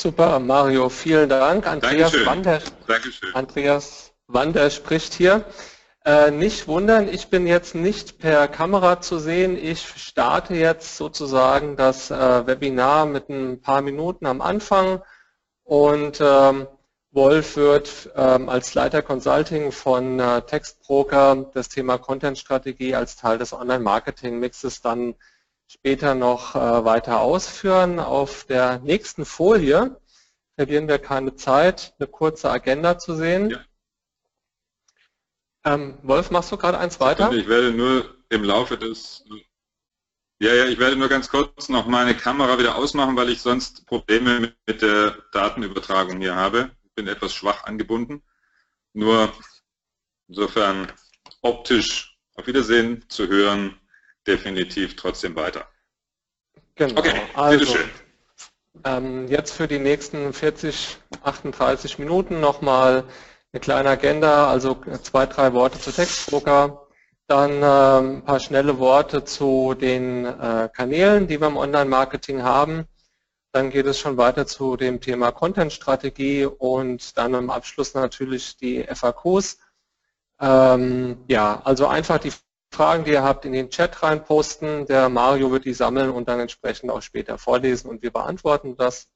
Super, Mario, vielen Dank. Andreas Dankeschön. Wander, Dankeschön. Andreas Wander spricht hier. Äh, nicht wundern, ich bin jetzt nicht per Kamera zu sehen. Ich starte jetzt sozusagen das äh, Webinar mit ein paar Minuten am Anfang und ähm, Wolf wird ähm, als Leiter Consulting von äh, Textbroker das Thema Content-Strategie als Teil des Online-Marketing-Mixes dann später noch äh, weiter ausführen. Auf der nächsten Folie verlieren wir keine Zeit, eine kurze Agenda zu sehen. Ja. Ähm, Wolf, machst du gerade eins weiter? Ich werde nur im Laufe des... Ja, ja, ich werde nur ganz kurz noch meine Kamera wieder ausmachen, weil ich sonst Probleme mit, mit der Datenübertragung hier habe. Ich bin etwas schwach angebunden. Nur insofern optisch auf Wiedersehen zu hören, definitiv trotzdem weiter. Genau. Okay, also, bitteschön. ähm, jetzt für die nächsten 40, 38 Minuten nochmal eine kleine Agenda, also zwei, drei Worte zu Textdrucker, dann ähm, ein paar schnelle Worte zu den äh, Kanälen, die wir im Online-Marketing haben. Dann geht es schon weiter zu dem Thema Content-Strategie und dann im Abschluss natürlich die FAQs. Ähm, ja, also einfach die Fragen, die ihr habt, in den Chat reinposten. Der Mario wird die sammeln und dann entsprechend auch später vorlesen und wir beantworten das.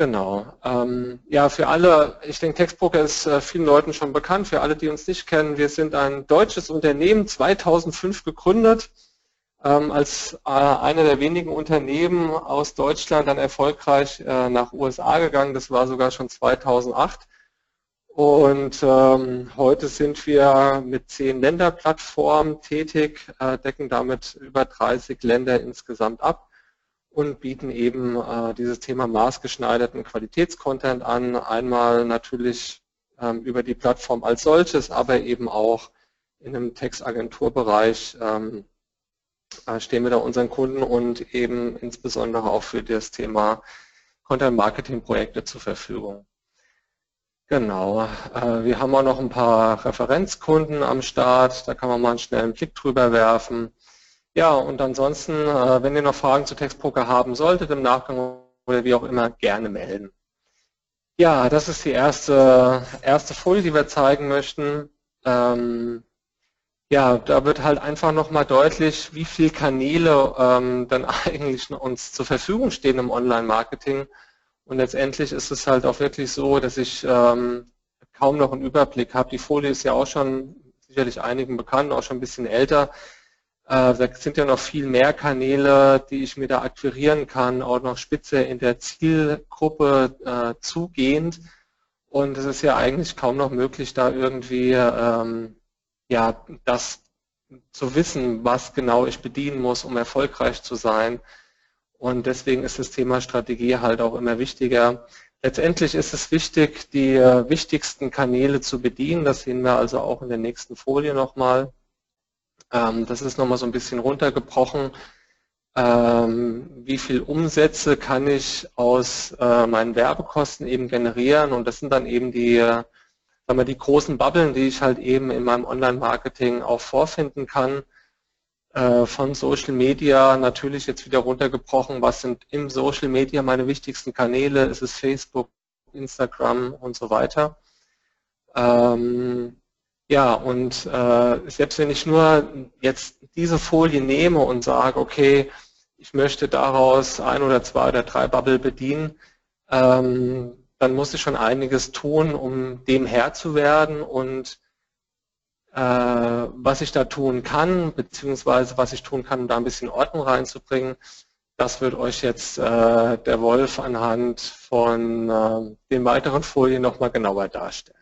Genau. Ähm, ja, für alle, ich denke, Textbroker ist äh, vielen Leuten schon bekannt. Für alle, die uns nicht kennen, wir sind ein deutsches Unternehmen, 2005 gegründet, ähm, als äh, einer der wenigen Unternehmen aus Deutschland dann erfolgreich äh, nach USA gegangen. Das war sogar schon 2008. Und ähm, heute sind wir mit zehn Länderplattformen tätig, äh, decken damit über 30 Länder insgesamt ab und bieten eben äh, dieses Thema maßgeschneiderten Qualitätscontent an. Einmal natürlich ähm, über die Plattform als solches, aber eben auch in einem Textagenturbereich ähm, äh, stehen wir da unseren Kunden und eben insbesondere auch für das Thema Content-Marketing-Projekte zur Verfügung. Genau. Äh, wir haben auch noch ein paar Referenzkunden am Start. Da kann man mal einen schnellen Blick drüber werfen. Ja, und ansonsten, äh, wenn ihr noch Fragen zu Textpoker haben solltet im Nachgang oder wie auch immer, gerne melden. Ja, das ist die erste, erste Folie, die wir zeigen möchten. Ähm, ja, da wird halt einfach nochmal deutlich, wie viele Kanäle ähm, dann eigentlich uns zur Verfügung stehen im Online-Marketing und letztendlich ist es halt auch wirklich so, dass ich ähm, kaum noch einen Überblick habe. Die Folie ist ja auch schon sicherlich einigen bekannt, auch schon ein bisschen älter. Äh, da sind ja noch viel mehr Kanäle, die ich mir da akquirieren kann, auch noch spitze in der Zielgruppe äh, zugehend. Und es ist ja eigentlich kaum noch möglich, da irgendwie ähm, ja das zu wissen, was genau ich bedienen muss, um erfolgreich zu sein. Und deswegen ist das Thema Strategie halt auch immer wichtiger. Letztendlich ist es wichtig, die äh, wichtigsten Kanäle zu bedienen. Das sehen wir also auch in der nächsten Folie nochmal. Ähm, das ist nochmal so ein bisschen runtergebrochen. Ähm, wie viel Umsätze kann ich aus äh, meinen Werbekosten eben generieren? Und das sind dann eben die, äh, sagen wir, die großen Bubbeln, die ich halt eben in meinem Online-Marketing auch vorfinden kann. Äh, von Social Media natürlich jetzt wieder runtergebrochen. Was sind im Social Media meine wichtigsten Kanäle? Ist es Facebook, Instagram und so weiter? Ähm, ja, und äh, selbst wenn ich nur jetzt diese Folie nehme und sage, okay, ich möchte daraus ein oder zwei oder drei Bubble bedienen, ähm, dann muss ich schon einiges tun, um dem Herr zu werden und was ich da tun kann, beziehungsweise was ich tun kann, um da ein bisschen Ordnung reinzubringen, das wird euch jetzt äh, der Wolf anhand von äh, den weiteren Folien nochmal genauer darstellen.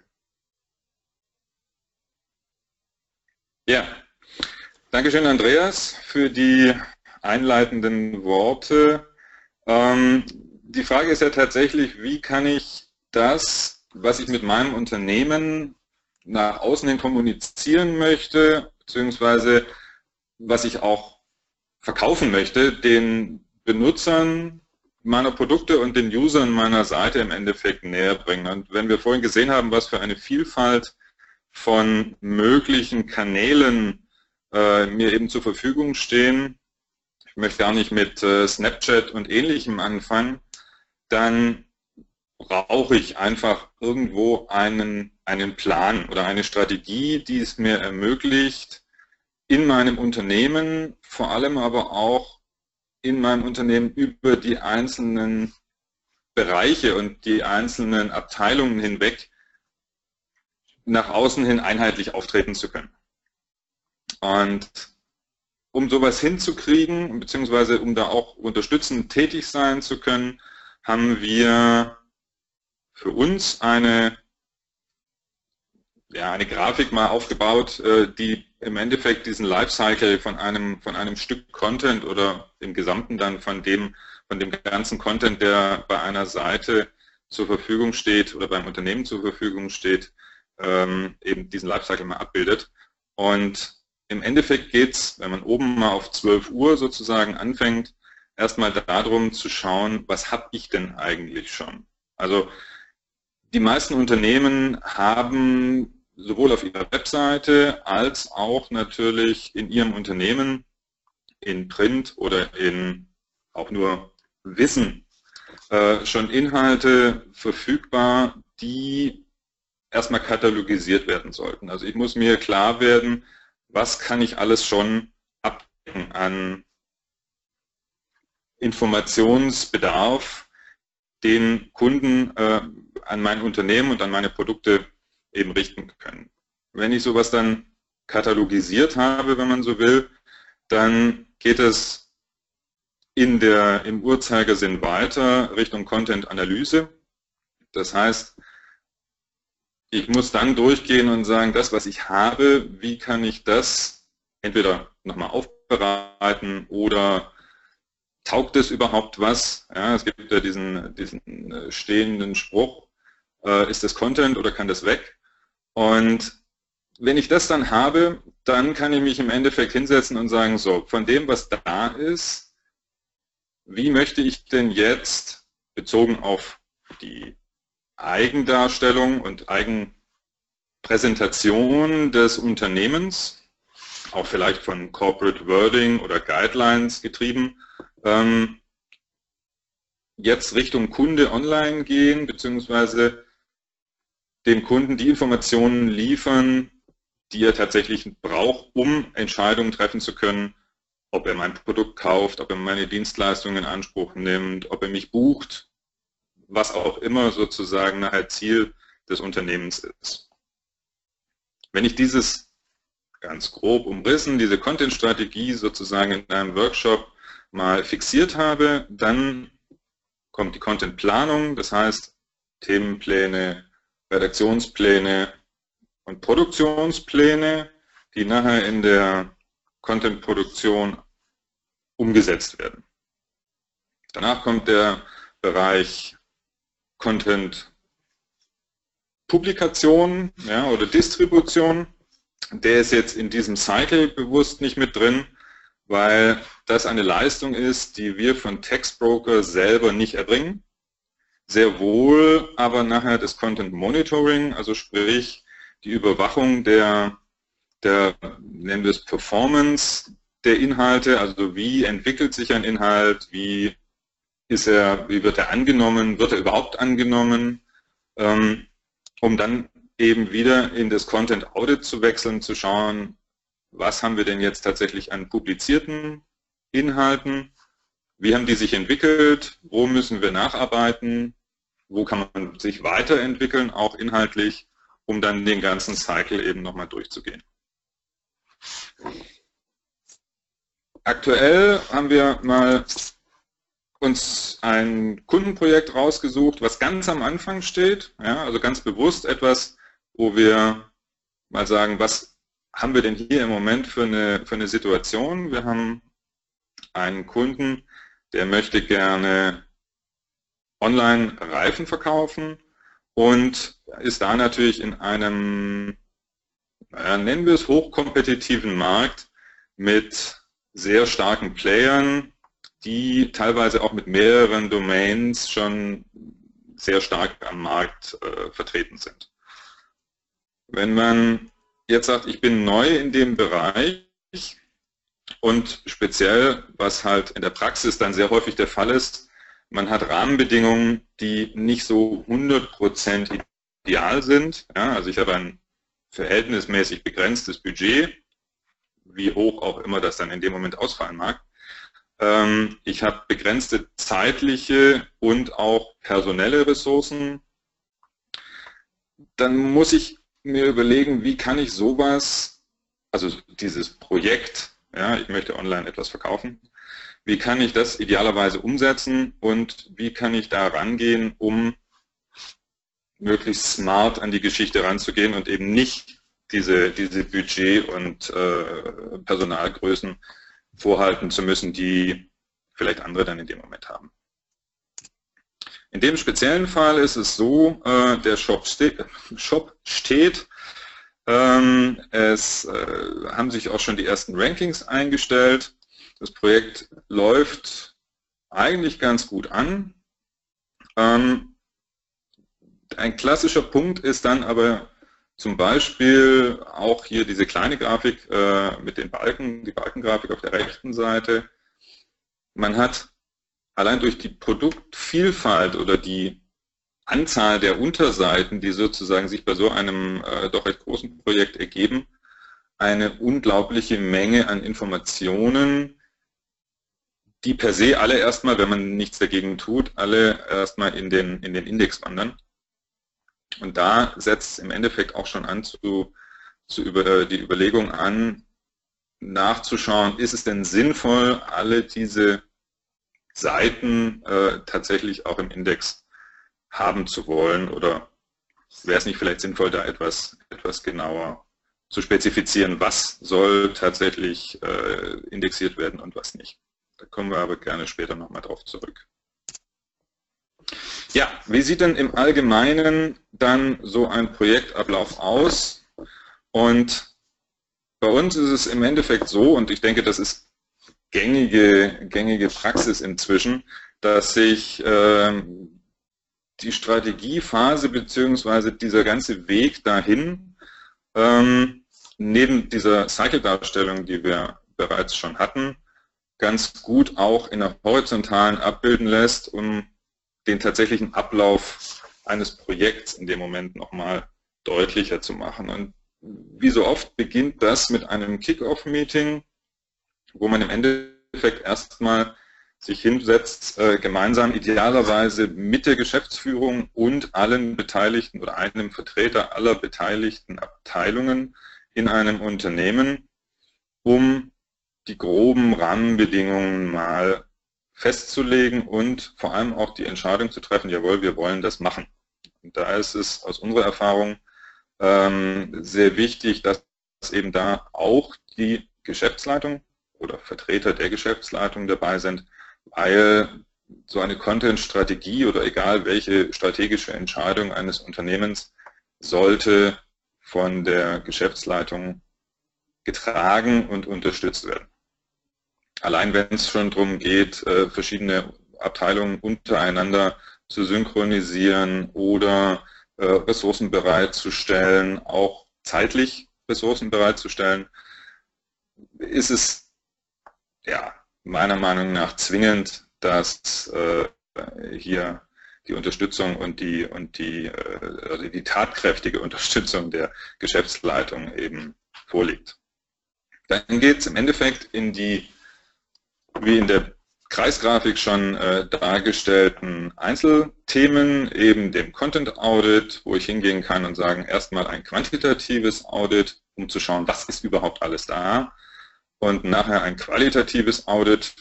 Ja, Dankeschön Andreas für die einleitenden Worte. Ähm, die Frage ist ja tatsächlich, wie kann ich das, was ich mit meinem Unternehmen nach außen hin kommunizieren möchte, beziehungsweise was ich auch verkaufen möchte, den Benutzern meiner Produkte und den Usern meiner Seite im Endeffekt näher bringen. Und wenn wir vorhin gesehen haben, was für eine Vielfalt von möglichen Kanälen äh, mir eben zur Verfügung stehen, ich möchte gar nicht mit äh, Snapchat und ähnlichem anfangen, dann brauche ich einfach irgendwo einen, einen Plan oder eine Strategie, die es mir ermöglicht, in meinem Unternehmen, vor allem aber auch in meinem Unternehmen über die einzelnen Bereiche und die einzelnen Abteilungen hinweg nach außen hin einheitlich auftreten zu können. Und um sowas hinzukriegen, beziehungsweise um da auch unterstützend tätig sein zu können, haben wir für uns eine, ja, eine Grafik mal aufgebaut, äh, die im Endeffekt diesen Lifecycle von einem, von einem Stück Content oder im Gesamten dann von dem, von dem ganzen Content, der bei einer Seite zur Verfügung steht oder beim Unternehmen zur Verfügung steht, ähm, eben diesen Lifecycle mal abbildet. Und im Endeffekt geht es, wenn man oben mal auf 12 Uhr sozusagen anfängt, erstmal darum zu schauen, was habe ich denn eigentlich schon? Also die meisten Unternehmen haben sowohl auf ihrer Webseite als auch natürlich in ihrem Unternehmen in Print oder in auch nur Wissen äh, schon Inhalte verfügbar, die erstmal katalogisiert werden sollten. Also ich muss mir klar werden, was kann ich alles schon abdecken an Informationsbedarf, den Kunden äh, an mein Unternehmen und an meine Produkte eben richten können. Wenn ich sowas dann katalogisiert habe, wenn man so will, dann geht es in der, im Uhrzeigersinn weiter Richtung Content-Analyse. Das heißt, ich muss dann durchgehen und sagen, das, was ich habe, wie kann ich das entweder nochmal aufbereiten oder taugt es überhaupt was? Ja, es gibt ja diesen, diesen äh, stehenden Spruch, äh, ist das Content oder kann das weg? Und wenn ich das dann habe, dann kann ich mich im Endeffekt hinsetzen und sagen, so, von dem, was da ist, wie möchte ich denn jetzt, bezogen auf die Eigendarstellung und Eigenpräsentation des Unternehmens, auch vielleicht von Corporate Wording oder Guidelines getrieben, ähm, jetzt Richtung Kunde online gehen, beziehungsweise dem Kunden die Informationen liefern, die er tatsächlich braucht, um Entscheidungen treffen zu können, ob er mein Produkt kauft, ob er meine Dienstleistungen in Anspruch nimmt, ob er mich bucht was auch immer sozusagen nachher Ziel des Unternehmens ist. Wenn ich dieses ganz grob umrissen, diese Content-Strategie sozusagen in einem Workshop mal fixiert habe, dann kommt die Content-Planung, das heißt Themenpläne, Redaktionspläne und Produktionspläne, die nachher in der Content-Produktion umgesetzt werden. Danach kommt der Bereich Content Publikation ja, oder Distribution, der ist jetzt in diesem Cycle bewusst nicht mit drin, weil das eine Leistung ist, die wir von Textbroker selber nicht erbringen. Sehr wohl aber nachher das Content Monitoring, also sprich die Überwachung der, der nennen wir es Performance der Inhalte, also wie entwickelt sich ein Inhalt, wie ist er, wie wird er angenommen, wird er überhaupt angenommen, ähm, um dann eben wieder in das Content Audit zu wechseln, zu schauen, was haben wir denn jetzt tatsächlich an publizierten Inhalten, wie haben die sich entwickelt, wo müssen wir nacharbeiten, wo kann man sich weiterentwickeln, auch inhaltlich, um dann den ganzen Cycle eben nochmal durchzugehen. Aktuell haben wir mal uns ein Kundenprojekt rausgesucht, was ganz am Anfang steht, ja, also ganz bewusst etwas, wo wir mal sagen, was haben wir denn hier im Moment für eine, für eine Situation? Wir haben einen Kunden, der möchte gerne online Reifen verkaufen und ist da natürlich in einem, naja, nennen wir es hochkompetitiven Markt mit sehr starken Playern, die teilweise auch mit mehreren Domains schon sehr stark am Markt äh, vertreten sind. Wenn man jetzt sagt, ich bin neu in dem Bereich und speziell, was halt in der Praxis dann sehr häufig der Fall ist, man hat Rahmenbedingungen, die nicht so 100% ideal sind. Ja, also ich habe ein verhältnismäßig begrenztes Budget, wie hoch auch immer das dann in dem Moment ausfallen mag. Ähm, ich habe begrenzte zeitliche und auch personelle Ressourcen. Dann muss ich mir überlegen, wie kann ich sowas, also dieses Projekt, ja, ich möchte online etwas verkaufen, wie kann ich das idealerweise umsetzen und wie kann ich da rangehen, um möglichst smart an die Geschichte ranzugehen und eben nicht diese, diese Budget- und äh, Personalgrößen vorhalten zu müssen, die vielleicht andere dann in dem Moment haben. In dem speziellen Fall ist es so, äh, der Shop, ste Shop steht, ähm, es äh, haben sich auch schon die ersten Rankings eingestellt, das Projekt läuft eigentlich ganz gut an. Ähm, ein klassischer Punkt ist dann aber zum Beispiel auch hier diese kleine Grafik äh, mit den Balken, die Balkengrafik auf der rechten Seite. Man hat allein durch die Produktvielfalt oder die Anzahl der Unterseiten, die sozusagen sich bei so einem äh, doch recht großen Projekt ergeben, eine unglaubliche Menge an Informationen, die per se alle erstmal, wenn man nichts dagegen tut, alle erstmal in den, in den Index wandern. Und da setzt es im Endeffekt auch schon an zu, zu über die Überlegung an, nachzuschauen, ist es denn sinnvoll, alle diese Seiten äh, tatsächlich auch im Index haben zu wollen oder wäre es nicht vielleicht sinnvoll, da etwas, etwas genauer zu spezifizieren, was soll tatsächlich äh, indexiert werden und was nicht. Da kommen wir aber gerne später nochmal drauf zurück. Ja, wie sieht denn im Allgemeinen dann so ein Projektablauf aus? Und bei uns ist es im Endeffekt so, und ich denke, das ist gängige, gängige Praxis inzwischen, dass sich äh, die Strategiephase bzw. dieser ganze Weg dahin ähm, neben dieser Cycle-Darstellung, die wir bereits schon hatten, ganz gut auch in der horizontalen abbilden lässt, um den tatsächlichen Ablauf eines Projekts in dem Moment nochmal deutlicher zu machen. Und wie so oft beginnt das mit einem Kick-Off-Meeting, wo man im Endeffekt erstmal sich hinsetzt, äh, gemeinsam idealerweise mit der Geschäftsführung und allen Beteiligten oder einem Vertreter aller beteiligten Abteilungen in einem Unternehmen, um die groben Rahmenbedingungen mal festzulegen und vor allem auch die Entscheidung zu treffen, jawohl, wir wollen das machen. Und da ist es aus unserer Erfahrung ähm, sehr wichtig, dass eben da auch die Geschäftsleitung oder Vertreter der Geschäftsleitung dabei sind, weil so eine Content-Strategie oder egal welche strategische Entscheidung eines Unternehmens sollte von der Geschäftsleitung getragen und unterstützt werden. Allein wenn es schon darum geht, äh, verschiedene Abteilungen untereinander zu synchronisieren oder äh, Ressourcen bereitzustellen, auch zeitlich Ressourcen bereitzustellen, ist es ja, meiner Meinung nach zwingend, dass äh, hier die Unterstützung und die und die, also die tatkräftige Unterstützung der Geschäftsleitung eben vorliegt. Dann geht es im Endeffekt in die wie in der Kreisgrafik schon äh, dargestellten Einzelthemen, eben dem Content Audit, wo ich hingehen kann und sagen, erstmal ein quantitatives Audit, um zu schauen, was ist überhaupt alles da. Und nachher ein qualitatives Audit,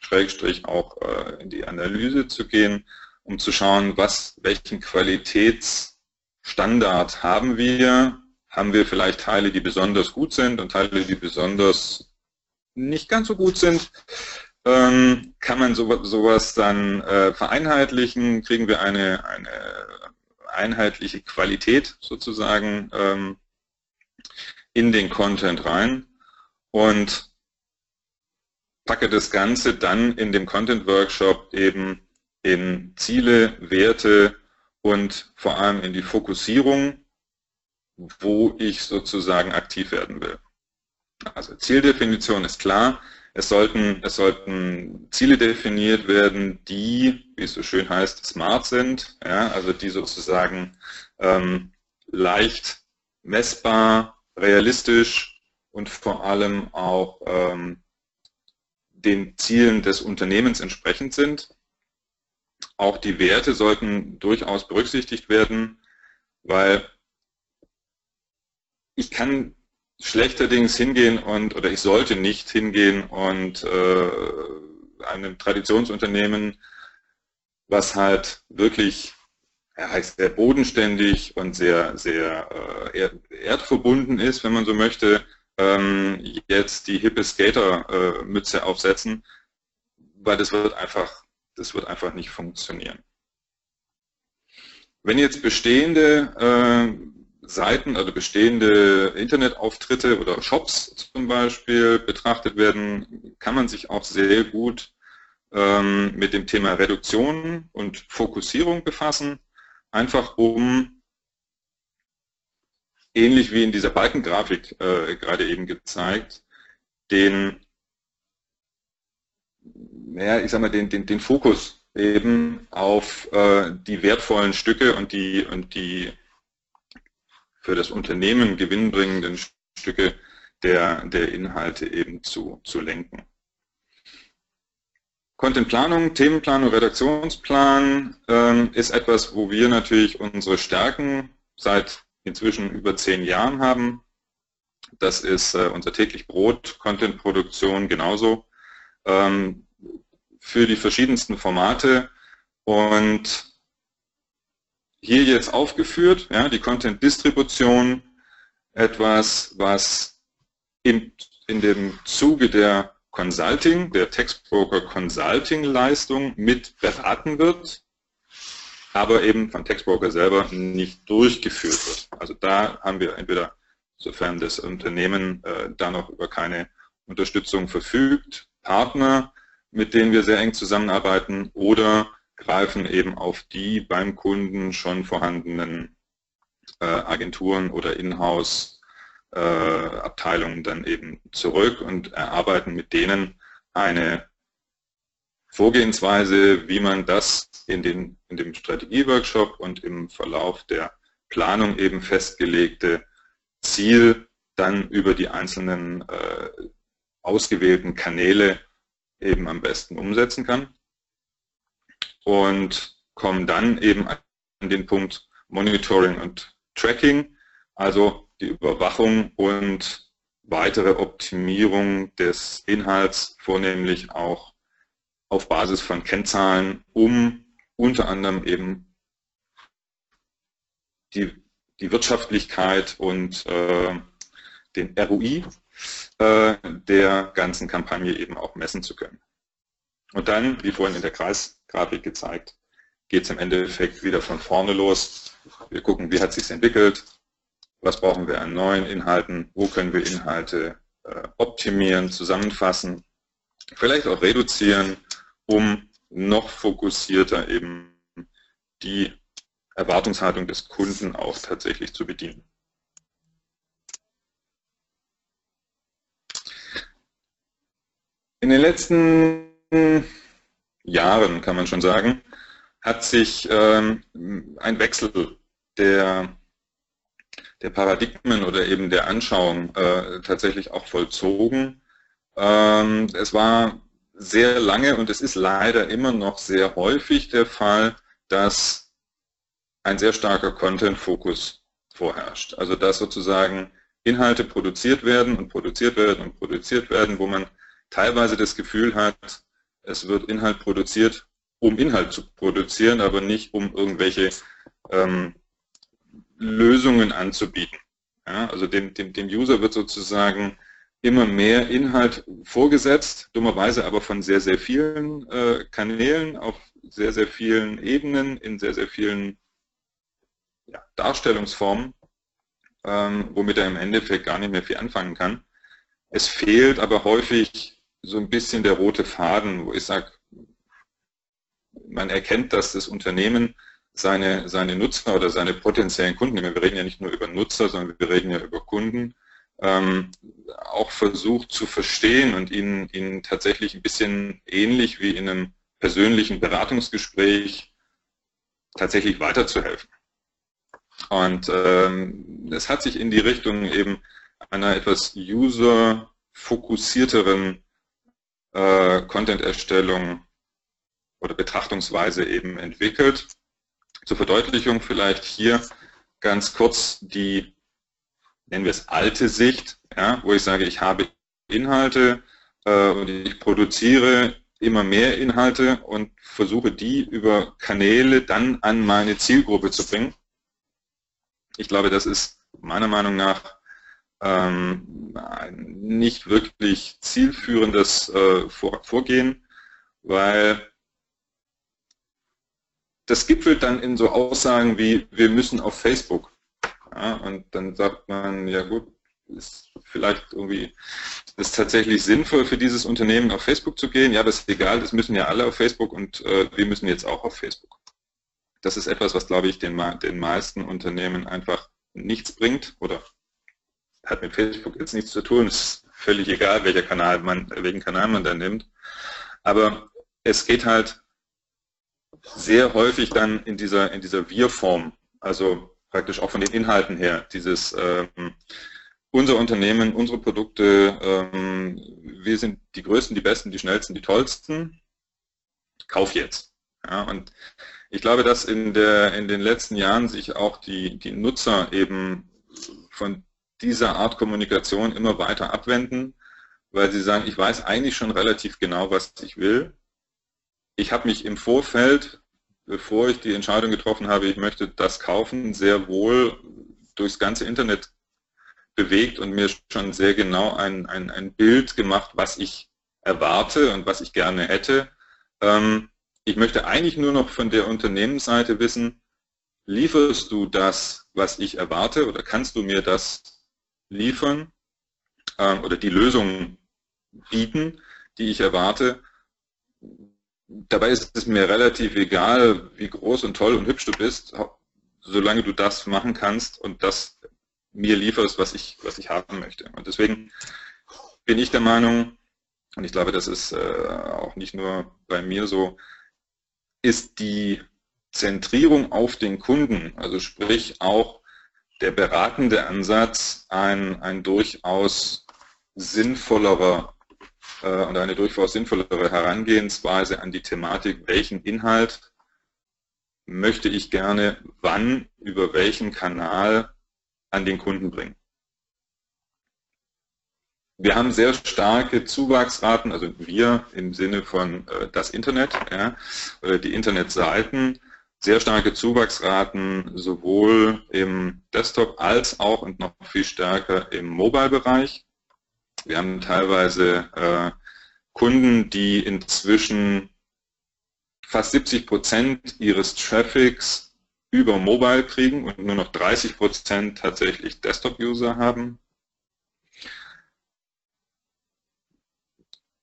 Schrägstrich auch äh, in die Analyse zu gehen, um zu schauen, was, welchen Qualitätsstandard haben wir, haben wir vielleicht Teile, die besonders gut sind und Teile, die besonders nicht ganz so gut sind, ähm, kann man so, sowas dann äh, vereinheitlichen, kriegen wir eine, eine einheitliche Qualität sozusagen ähm, in den Content rein und packe das Ganze dann in dem Content Workshop eben in Ziele, Werte und vor allem in die Fokussierung, wo ich sozusagen aktiv werden will. Also Zieldefinition ist klar. Es sollten, es sollten Ziele definiert werden, die, wie es so schön heißt, smart sind, ja, also die sozusagen ähm, leicht messbar, realistisch und vor allem auch ähm, den Zielen des Unternehmens entsprechend sind. Auch die Werte sollten durchaus berücksichtigt werden, weil ich kann schlechterdings hingehen und, oder ich sollte nicht hingehen und äh, einem Traditionsunternehmen, was halt wirklich ja, heißt sehr bodenständig und sehr, sehr äh, erdverbunden ist, wenn man so möchte, ähm, jetzt die hippe Skater-Mütze äh, aufsetzen, weil das wird einfach, das wird einfach nicht funktionieren. Wenn jetzt bestehende äh, Seiten, also bestehende Internetauftritte oder Shops zum Beispiel betrachtet werden, kann man sich auch sehr gut ähm, mit dem Thema Reduktion und Fokussierung befassen, einfach um, ähnlich wie in dieser Balkengrafik äh, gerade eben gezeigt, den, ja, ich sag mal, den, den, den Fokus eben auf äh, die wertvollen Stücke und die, und die für das Unternehmen gewinnbringenden Stücke der, der Inhalte eben zu, zu lenken. Contentplanung, Themenplanung, Redaktionsplan ähm, ist etwas, wo wir natürlich unsere Stärken seit inzwischen über zehn Jahren haben. Das ist äh, unser täglich Brot, Contentproduktion genauso ähm, für die verschiedensten Formate und hier jetzt aufgeführt, ja, die Content-Distribution, etwas, was in, in dem Zuge der Consulting, der Textbroker Consulting-Leistung mit beraten wird, aber eben von Textbroker selber nicht durchgeführt wird. Also da haben wir entweder, sofern das Unternehmen äh, da noch über keine Unterstützung verfügt, Partner, mit denen wir sehr eng zusammenarbeiten oder greifen eben auf die beim Kunden schon vorhandenen äh, Agenturen oder Inhouse-Abteilungen äh, dann eben zurück und erarbeiten mit denen eine Vorgehensweise, wie man das in, den, in dem Strategieworkshop und im Verlauf der Planung eben festgelegte Ziel dann über die einzelnen äh, ausgewählten Kanäle eben am besten umsetzen kann und kommen dann eben an den Punkt Monitoring und Tracking, also die Überwachung und weitere Optimierung des Inhalts, vornehmlich auch auf Basis von Kennzahlen, um unter anderem eben die, die Wirtschaftlichkeit und äh, den ROI äh, der ganzen Kampagne eben auch messen zu können. Und dann, wie vorhin in der Kreisgrafik gezeigt, geht es im Endeffekt wieder von vorne los. Wir gucken, wie hat sich entwickelt, was brauchen wir an neuen Inhalten, wo können wir Inhalte äh, optimieren, zusammenfassen, vielleicht auch reduzieren, um noch fokussierter eben die Erwartungshaltung des Kunden auch tatsächlich zu bedienen. In den letzten Jahren, kann man schon sagen, hat sich ähm, ein Wechsel der, der Paradigmen oder eben der Anschauung äh, tatsächlich auch vollzogen. Ähm, es war sehr lange und es ist leider immer noch sehr häufig der Fall, dass ein sehr starker Content-Fokus vorherrscht. Also dass sozusagen Inhalte produziert werden und produziert werden und produziert werden, wo man teilweise das Gefühl hat, es wird Inhalt produziert, um Inhalt zu produzieren, aber nicht um irgendwelche ähm, Lösungen anzubieten. Ja, also dem, dem, dem User wird sozusagen immer mehr Inhalt vorgesetzt, dummerweise aber von sehr, sehr vielen äh, Kanälen, auf sehr, sehr vielen Ebenen, in sehr, sehr vielen ja, Darstellungsformen, ähm, womit er im Endeffekt gar nicht mehr viel anfangen kann. Es fehlt aber häufig so ein bisschen der rote Faden, wo ich sage, man erkennt, dass das Unternehmen seine, seine Nutzer oder seine potenziellen Kunden, wir reden ja nicht nur über Nutzer, sondern wir reden ja über Kunden, ähm, auch versucht zu verstehen und ihnen, ihnen tatsächlich ein bisschen ähnlich wie in einem persönlichen Beratungsgespräch tatsächlich weiterzuhelfen. Und ähm, hat sich in die Richtung eben einer etwas user-fokussierteren äh, Content-Erstellung oder Betrachtungsweise eben entwickelt. Zur Verdeutlichung vielleicht hier ganz kurz die, nennen wir es alte Sicht, ja, wo ich sage, ich habe Inhalte äh, und ich produziere immer mehr Inhalte und versuche die über Kanäle dann an meine Zielgruppe zu bringen. Ich glaube, das ist meiner Meinung nach ähm, ein nicht wirklich zielführendes äh, Vor Vorgehen, weil das gipfelt dann in so Aussagen wie, wir müssen auf Facebook. Ja, und dann sagt man, ja gut, ist vielleicht irgendwie ist tatsächlich sinnvoll für dieses Unternehmen auf Facebook zu gehen. Ja, das ist egal, das müssen ja alle auf Facebook und äh, wir müssen jetzt auch auf Facebook. Das ist etwas, was, glaube ich, den, den meisten Unternehmen einfach nichts bringt oder hat mit Facebook jetzt nichts zu tun. Es ist völlig egal, welcher Kanal man, welchen Kanal man da nimmt. Aber es geht halt sehr häufig dann in dieser, in dieser Wir-Form, also praktisch auch von den Inhalten her, dieses ähm, unser Unternehmen, unsere Produkte, ähm, wir sind die Größten, die Besten, die Schnellsten, die Tollsten, kauf jetzt. Ja, und ich glaube, dass in, der, in den letzten Jahren sich auch die, die Nutzer eben von dieser Art Kommunikation immer weiter abwenden, weil sie sagen, ich weiß eigentlich schon relativ genau, was ich will. Ich habe mich im Vorfeld, bevor ich die Entscheidung getroffen habe, ich möchte das kaufen, sehr wohl durchs ganze Internet bewegt und mir schon sehr genau ein, ein, ein Bild gemacht, was ich erwarte und was ich gerne hätte. Ähm, ich möchte eigentlich nur noch von der Unternehmensseite wissen, lieferst du das, was ich erwarte oder kannst du mir das liefern ähm, oder die Lösung bieten, die ich erwarte. Dabei ist es mir relativ egal, wie groß und toll und hübsch du bist, solange du das machen kannst und das mir lieferst, was ich, was ich haben möchte. Und deswegen bin ich der Meinung, und ich glaube, das ist äh, auch nicht nur bei mir so, ist die Zentrierung auf den Kunden, also sprich auch der beratende Ansatz, ein, ein durchaus sinnvollerer äh, und eine durchaus sinnvollere Herangehensweise an die Thematik, welchen Inhalt möchte ich gerne wann, über welchen Kanal an den Kunden bringen. Wir haben sehr starke Zuwachsraten, also wir im Sinne von äh, das Internet ja, oder die Internetseiten, sehr starke Zuwachsraten sowohl im Desktop als auch und noch viel stärker im Mobile-Bereich. Wir haben teilweise äh, Kunden, die inzwischen fast 70 Prozent ihres Traffics über Mobile kriegen und nur noch 30 Prozent tatsächlich Desktop-User haben.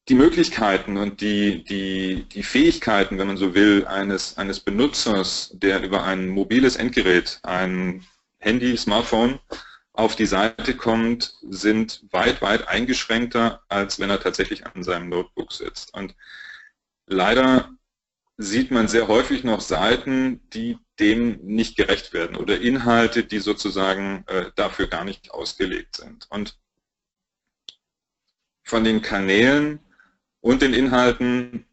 Die Möglichkeiten und die, die, die Fähigkeiten, wenn man so will, eines, eines Benutzers, der über ein mobiles Endgerät, ein Handy, Smartphone, auf die Seite kommt, sind weit, weit eingeschränkter, als wenn er tatsächlich an seinem Notebook sitzt. Und leider sieht man sehr häufig noch Seiten, die dem nicht gerecht werden oder Inhalte, die sozusagen äh, dafür gar nicht ausgelegt sind. Und von den Kanälen, und den Inhalten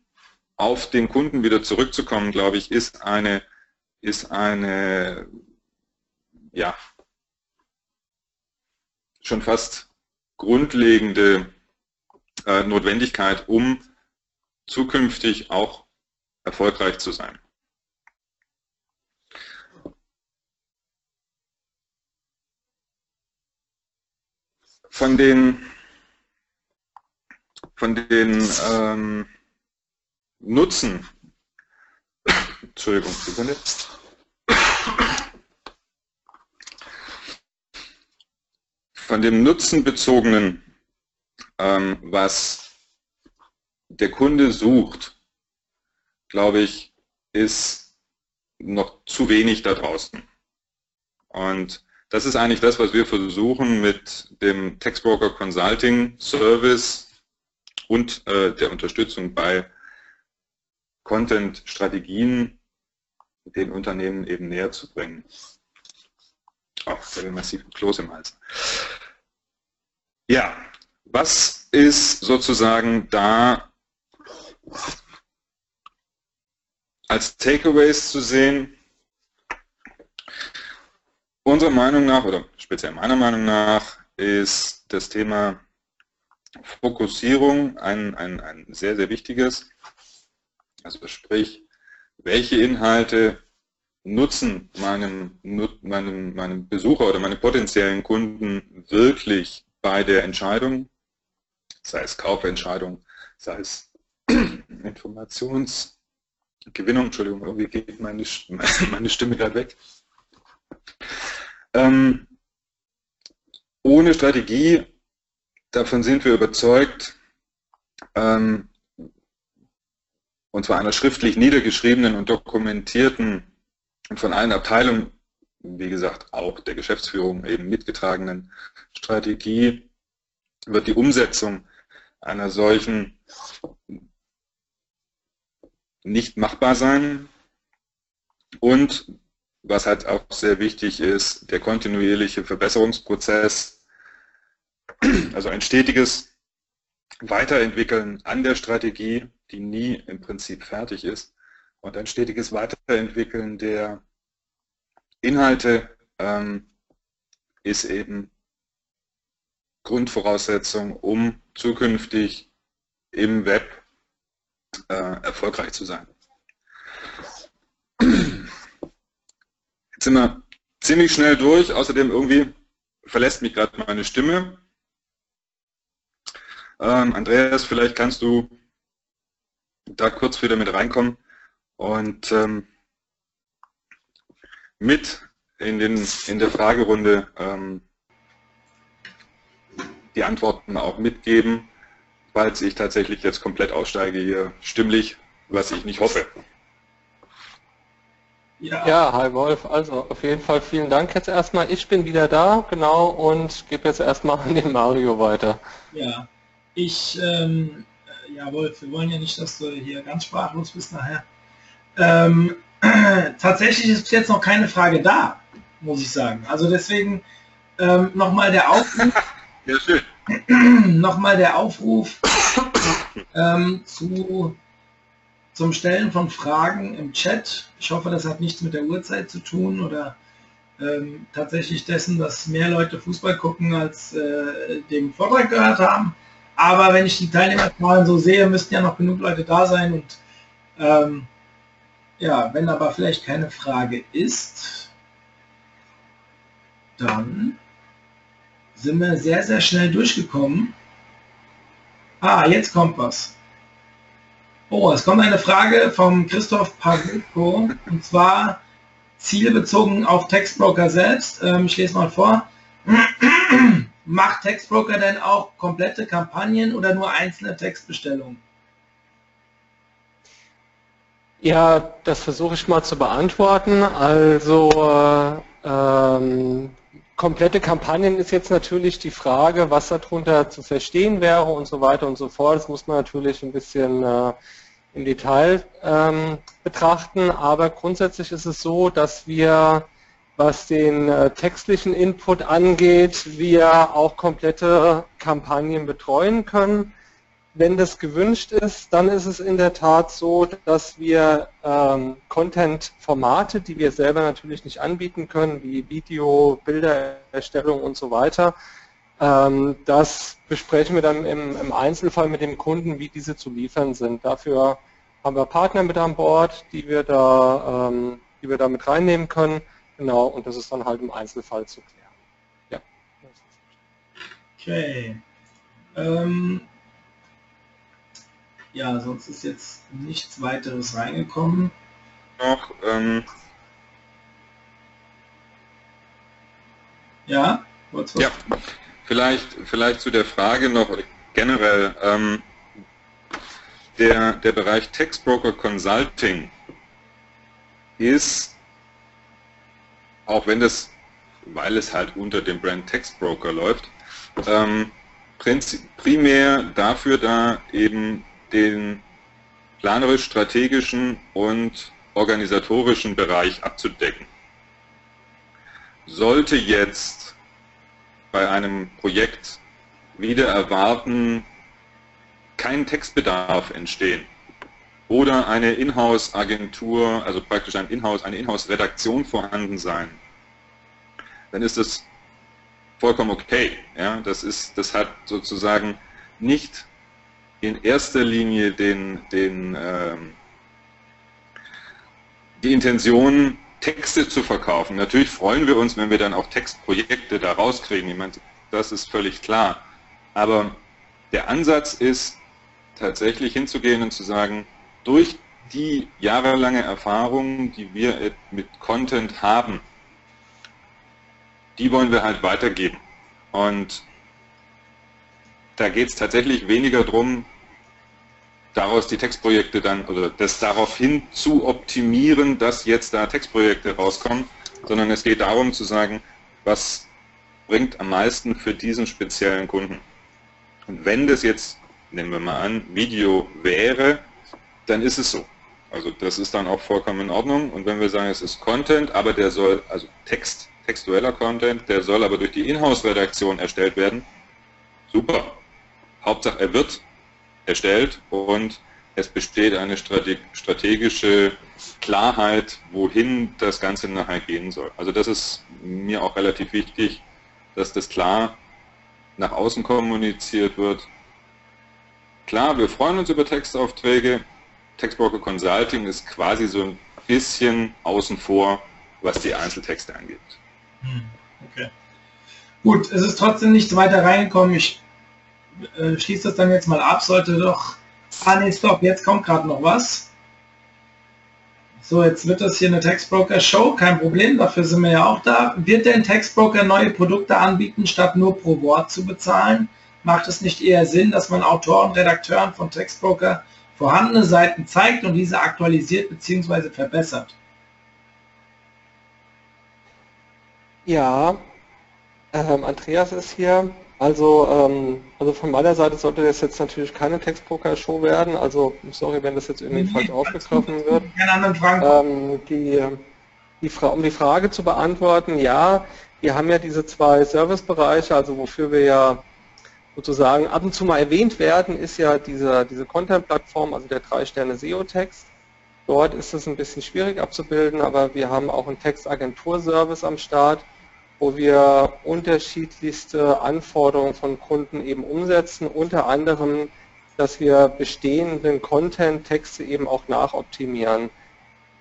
auf den Kunden wieder zurückzukommen, glaube ich, ist eine, ist eine ja, schon fast grundlegende äh, Notwendigkeit, um zukünftig auch erfolgreich zu sein. Von den von den ähm, Nutzen, Entschuldigung, Sekunde. Von dem Nutzenbezogenen, ähm, was der Kunde sucht, glaube ich, ist noch zu wenig da draußen. Und Das ist eigentlich das, was wir versuchen mit dem Textbroker Consulting Service und äh, der Unterstützung bei Content-Strategien den Unternehmen eben näher zu bringen. Oh, sehr massiv Kloß im Hals. Ja, was ist sozusagen da als Takeaways zu sehen? Unserer Meinung nach, oder speziell meiner Meinung nach, ist das Thema Fokussierung ein, ein, ein sehr, sehr wichtiges. Also sprich, welche Inhalte nutzen meinem, meinem, meinem Besucher oder meinem potenziellen Kunden wirklich bei der Entscheidung, sei es Kaufentscheidung, sei es Informationsgewinnung, Entschuldigung, irgendwie geht meine, meine Stimme gerade weg. Ähm, ohne Strategie, davon sind wir überzeugt, ähm, und zwar einer schriftlich niedergeschriebenen und dokumentierten und von allen Abteilungen, wie gesagt, auch der Geschäftsführung eben mitgetragenen Strategie, wird die Umsetzung einer solchen nicht machbar sein. Und was halt auch sehr wichtig ist, der kontinuierliche Verbesserungsprozess, also ein stetiges Weiterentwickeln an der Strategie, die nie im Prinzip fertig ist, und ein stetiges Weiterentwickeln der Inhalte ähm, ist eben Grundvoraussetzung, um zukünftig im Web äh, erfolgreich zu sein. Jetzt sind wir ziemlich schnell durch, außerdem irgendwie verlässt mich gerade meine Stimme. Ähm, Andreas, vielleicht kannst du da kurz wieder mit reinkommen und ähm, mit in, den, in der Fragerunde ähm, die Antworten auch mitgeben, falls ich tatsächlich jetzt komplett aussteige hier stimmlich, was ich nicht hoffe. Ja. ja, hi Wolf, also auf jeden Fall vielen Dank jetzt erstmal. Ich bin wieder da, genau, und gebe jetzt erstmal an den Mario weiter. Ja, ich, ähm, äh, ja Wolf, wir wollen ja nicht, dass du hier ganz sprachlos bist nachher. Ähm, tatsächlich ist bis jetzt noch keine Frage da, muss ich sagen. Also deswegen ähm, nochmal der Aufruf. ja, nochmal der Aufruf ähm, zu, zum Stellen von Fragen im Chat. Ich hoffe, das hat nichts mit der Uhrzeit zu tun oder ähm, tatsächlich dessen, dass mehr Leute Fußball gucken, als äh, den Vortrag gehört haben. Aber wenn ich die Teilnehmerzahlen so sehe, müssten ja noch genug Leute da sein und ähm, ja, wenn aber vielleicht keine Frage ist, dann sind wir sehr, sehr schnell durchgekommen. Ah, jetzt kommt was. Oh, es kommt eine Frage vom Christoph Pavliko und zwar zielbezogen auf Textbroker selbst. Ähm, ich lese mal vor. Macht Textbroker denn auch komplette Kampagnen oder nur einzelne Textbestellungen? Ja, das versuche ich mal zu beantworten. Also äh, ähm, komplette Kampagnen ist jetzt natürlich die Frage, was darunter zu verstehen wäre und so weiter und so fort. Das muss man natürlich ein bisschen äh, im Detail ähm, betrachten, aber grundsätzlich ist es so, dass wir, was den äh, textlichen Input angeht, wir auch komplette Kampagnen betreuen können. Wenn das gewünscht ist, dann ist es in der Tat so, dass wir ähm, Content-Formate, die wir selber natürlich nicht anbieten können, wie Video, Bildererstellung und so weiter, ähm, das besprechen wir dann im, im, Einzelfall mit dem Kunden, wie diese zu liefern sind. Dafür haben wir Partner mit an Bord, die wir da, ähm, die wir da mit reinnehmen können. Genau, und das ist dann halt im Einzelfall zu klären. Ja. Okay. Ähm, ja, sonst ist jetzt nichts weiteres reingekommen. Noch, ähm, ja, ja, vielleicht, vielleicht zu der Frage noch generell, ähm, der, der Bereich Textbroker Consulting ist, auch wenn das weil es halt unter dem Brand Text Broker läuft, ähm, primär dafür da, eben den planerisch-strategischen und organisatorischen Bereich abzudecken. Sollte jetzt bei einem Projekt wieder erwarten kein Textbedarf entstehen oder eine Inhouse-Agentur, also praktisch ein Inhouse, eine Inhouse-Redaktion vorhanden sein, dann ist das vollkommen okay. Ja? Das, ist, das hat sozusagen nicht in erster Linie den, den, ähm, die Intention, Texte zu verkaufen. Natürlich freuen wir uns, wenn wir dann auch Textprojekte da rauskriegen. Ich meine, das ist völlig klar. Aber der Ansatz ist tatsächlich hinzugehen und zu sagen, durch die jahrelange Erfahrung, die wir mit Content haben, die wollen wir halt weitergeben. Und da geht es tatsächlich weniger darum, daraus die Textprojekte dann oder das daraufhin zu optimieren, dass jetzt da Textprojekte rauskommen, sondern es geht darum zu sagen, was bringt am meisten für diesen speziellen Kunden. Und wenn das jetzt, nehmen wir mal an, Video wäre, dann ist es so. Also das ist dann auch vollkommen in Ordnung. Und wenn wir sagen, es ist Content, aber der soll, also Text, textueller Content, der soll aber durch die Inhouse-Redaktion erstellt werden, super. Hauptsache er wird erstellt und es besteht eine strategische Klarheit, wohin das Ganze nachher gehen soll. Also das ist mir auch relativ wichtig, dass das klar nach außen kommuniziert wird. Klar, wir freuen uns über Textaufträge. Textbroker Consulting ist quasi so ein bisschen außen vor, was die Einzeltexte angeht. Hm, okay. Gut, es ist trotzdem nichts weiter reingekommen. Ich äh, schließe das dann jetzt mal ab. Sollte doch... Ah, nee, stopp, jetzt kommt gerade noch was. So, jetzt wird das hier eine Textbroker-Show, kein Problem, dafür sind wir ja auch da. Wird denn Textbroker neue Produkte anbieten, statt nur pro Wort zu bezahlen? Macht es nicht eher Sinn, dass man Autoren, Redakteuren von Textbroker vorhandene Seiten zeigt und diese aktualisiert bzw. verbessert? Ja, ähm, Andreas ist hier. Also, ähm, also von meiner Seite sollte das jetzt natürlich keine Textpoker-Show werden. Also sorry, wenn das jetzt irgendwie nee, falsch aufgegriffen wird. Ähm, die, die um die Frage zu beantworten, ja, wir haben ja diese zwei Servicebereiche, also wofür wir ja sozusagen ab und zu mal erwähnt werden, ist ja diese, diese Content-Plattform, also der drei Sterne SEO-Text. Dort ist es ein bisschen schwierig abzubilden, aber wir haben auch einen Textagentur-Service am Start wo wir unterschiedlichste Anforderungen von Kunden eben umsetzen, unter anderem, dass wir bestehenden Content, Texte eben auch nachoptimieren.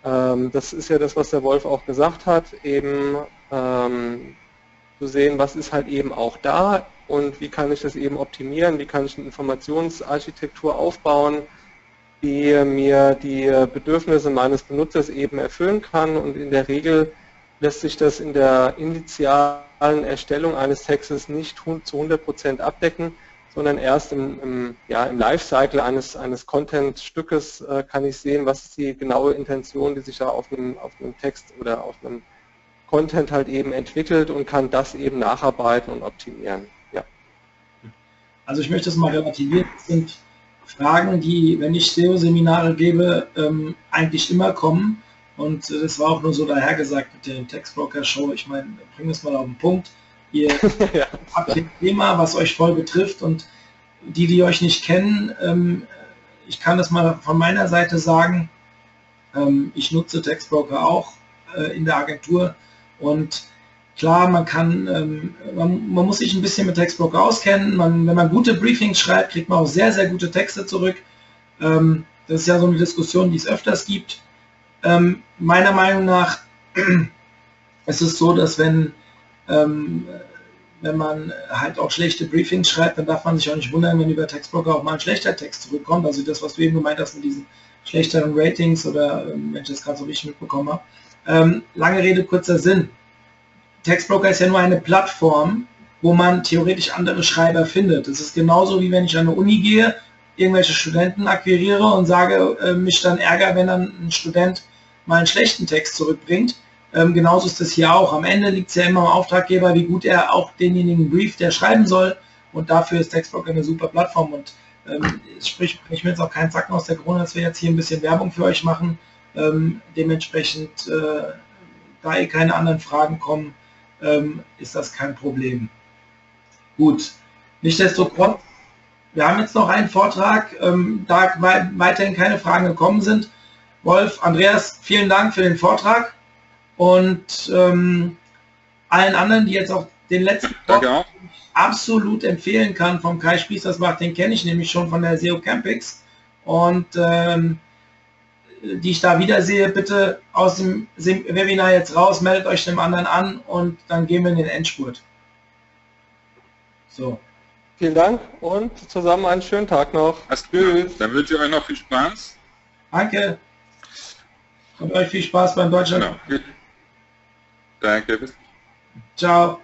Ähm, das ist ja das, was der Wolf auch gesagt hat, eben ähm, zu sehen, was ist halt eben auch da und wie kann ich das eben optimieren, wie kann ich eine Informationsarchitektur aufbauen, die mir die Bedürfnisse meines Benutzers eben erfüllen kann und in der Regel lässt sich das in der initialen Erstellung eines Textes nicht zu 100% abdecken, sondern erst im, im, ja, im Lifecycle eines, eines Content-Stückes äh, kann ich sehen, was ist die genaue Intention, die sich da auf einem, auf einem Text oder auf einem Content halt eben entwickelt und kann das eben nacharbeiten und optimieren. Also ich möchte es mal relativieren. Das sind Fragen, die, wenn ich SEO-Seminare gebe, ähm, eigentlich immer kommen. Und äh, das war auch nur so dahergesagt mit der Textbroker-Show. Ich meine, bringen wir es mal auf den Punkt. Ihr ja. habt ein Thema, was euch voll betrifft und die, die euch nicht kennen, ähm, ich kann das mal von meiner Seite sagen, ähm, ich nutze Textbroker auch äh, in der Agentur und klar, man kann, ähm, man, man, muss sich ein bisschen mit Textbroker auskennen. Man, wenn man gute Briefings schreibt, kriegt man auch sehr, sehr gute Texte zurück. Ähm, das ist ja so eine Diskussion, die es öfters gibt. Ähm, meiner Meinung nach ist es so, dass wenn, wenn man halt auch schlechte Briefings schreibt, dann darf man sich auch nicht wundern, wenn über Textblocker auch mal ein schlechter Text zurückkommt. Also das, was du eben gemeint hast mit diesen schlechteren Ratings oder wenn ich das gerade so richtig mitbekommen habe. Lange Rede, kurzer Sinn. Textbroker ist ja nur eine Plattform, wo man theoretisch andere Schreiber findet. Das ist genauso wie wenn ich an eine Uni gehe, irgendwelche Studenten akquiriere und sage, äh, mich dann ärger, wenn dann ein Student mal einen schlechten Text zurückbringt. Ähm, genauso ist das hier auch. Am Ende liegt es ja immer am Auftraggeber, wie gut er auch denjenigen brieft, der schreiben soll. Und dafür ist Textblock eine super Plattform. Und ähm, sprich, ich mir jetzt auch keinen Zacken aus der Krone, dass wir jetzt hier ein bisschen Werbung für euch machen. Ähm, dementsprechend, äh, da eh keine anderen Fragen kommen, ähm, ist das kein Problem. Gut, nichtsdestotrotz, wir haben jetzt noch einen Vortrag, ähm, da weiterhin keine Fragen gekommen sind. Wolf, Andreas, vielen Dank für den Vortrag und ähm, allen anderen, die jetzt auch den letzten Danke absolut empfehlen kann vom Kai Spießersbach, den kenne ich nämlich schon von der SEO Campix und ähm, die ich da wiedersehe, bitte aus dem Webinar jetzt raus, meldet euch dem anderen an und dann gehen wir in den Endspurt. So. Vielen Dank und zusammen einen schönen Tag noch. Tschüss. Dann wünsche ich euch noch viel Spaß. Danke. Und euch viel Spaß beim Deutschland. Genau. Danke. Ciao.